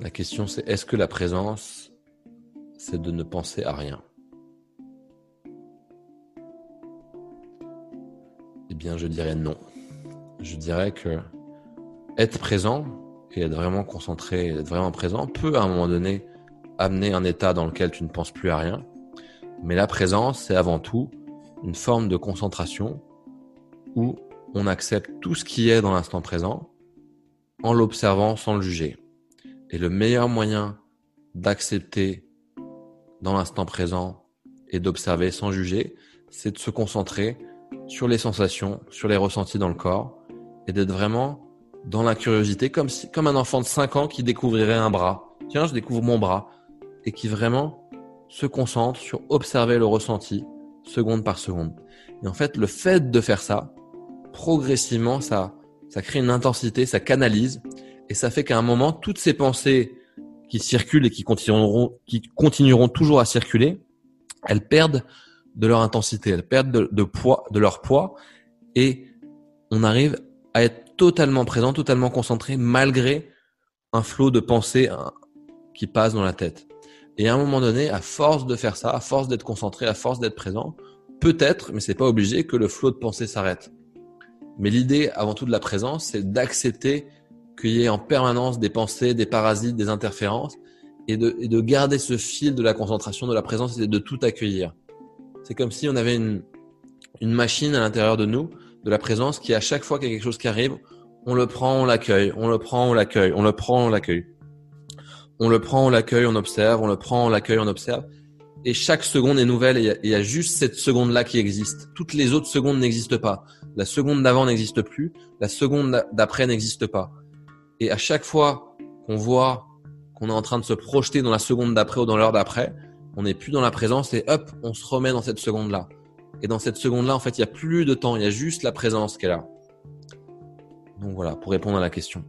La question c'est est-ce que la présence, c'est de ne penser à rien? Eh bien, je dirais non. Je dirais que être présent et être vraiment concentré, être vraiment présent peut à un moment donné amener un état dans lequel tu ne penses plus à rien. Mais la présence, c'est avant tout une forme de concentration où on accepte tout ce qui est dans l'instant présent en l'observant sans le juger. Et le meilleur moyen d'accepter dans l'instant présent et d'observer sans juger, c'est de se concentrer sur les sensations, sur les ressentis dans le corps et d'être vraiment dans la curiosité comme comme un enfant de 5 ans qui découvrirait un bras. Tiens, je découvre mon bras et qui vraiment se concentre sur observer le ressenti seconde par seconde. Et en fait, le fait de faire ça, progressivement, ça, ça crée une intensité, ça canalise et ça fait qu'à un moment, toutes ces pensées qui circulent et qui continueront, toujours à circuler, elles perdent de leur intensité, elles perdent de, poids, de leur poids, et on arrive à être totalement présent, totalement concentré, malgré un flot de pensées hein, qui passe dans la tête. Et à un moment donné, à force de faire ça, à force d'être concentré, à force d'être présent, peut-être, mais c'est pas obligé, que le flot de pensées s'arrête. Mais l'idée, avant tout de la présence, c'est d'accepter qu'il y ait en permanence des pensées, des parasites, des interférences, et de, et de garder ce fil de la concentration, de la présence, et de tout accueillir. C'est comme si on avait une, une machine à l'intérieur de nous, de la présence, qui à chaque fois qu'il y a quelque chose qui arrive, on le prend, on l'accueille, on le prend, on l'accueille, on le prend, on l'accueille. On le prend, on l'accueille, on observe, on le prend, on l'accueille, on observe. Et chaque seconde est nouvelle et il y, a juste cette seconde-là qui existe. Toutes les autres secondes n'existent pas. La seconde d'avant n'existe plus. La seconde d'après n'existe pas. Et à chaque fois qu'on voit qu'on est en train de se projeter dans la seconde d'après ou dans l'heure d'après, on n'est plus dans la présence et hop, on se remet dans cette seconde-là. Et dans cette seconde-là, en fait, il n'y a plus de temps, il y a juste la présence qui est là. Donc voilà, pour répondre à la question.